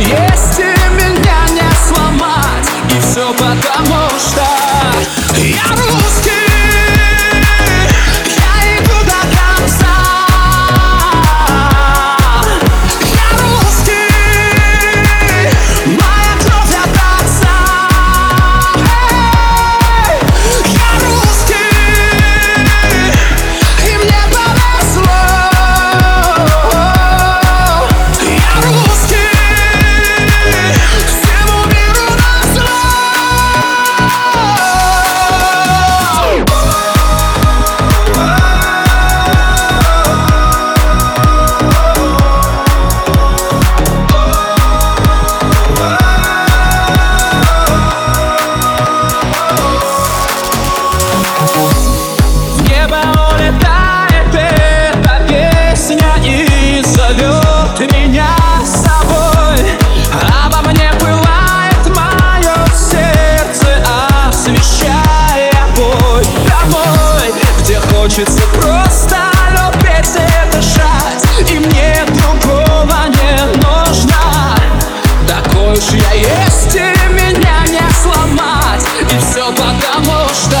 yesterday. лучше я есть, и меня не сломать? И все потому, что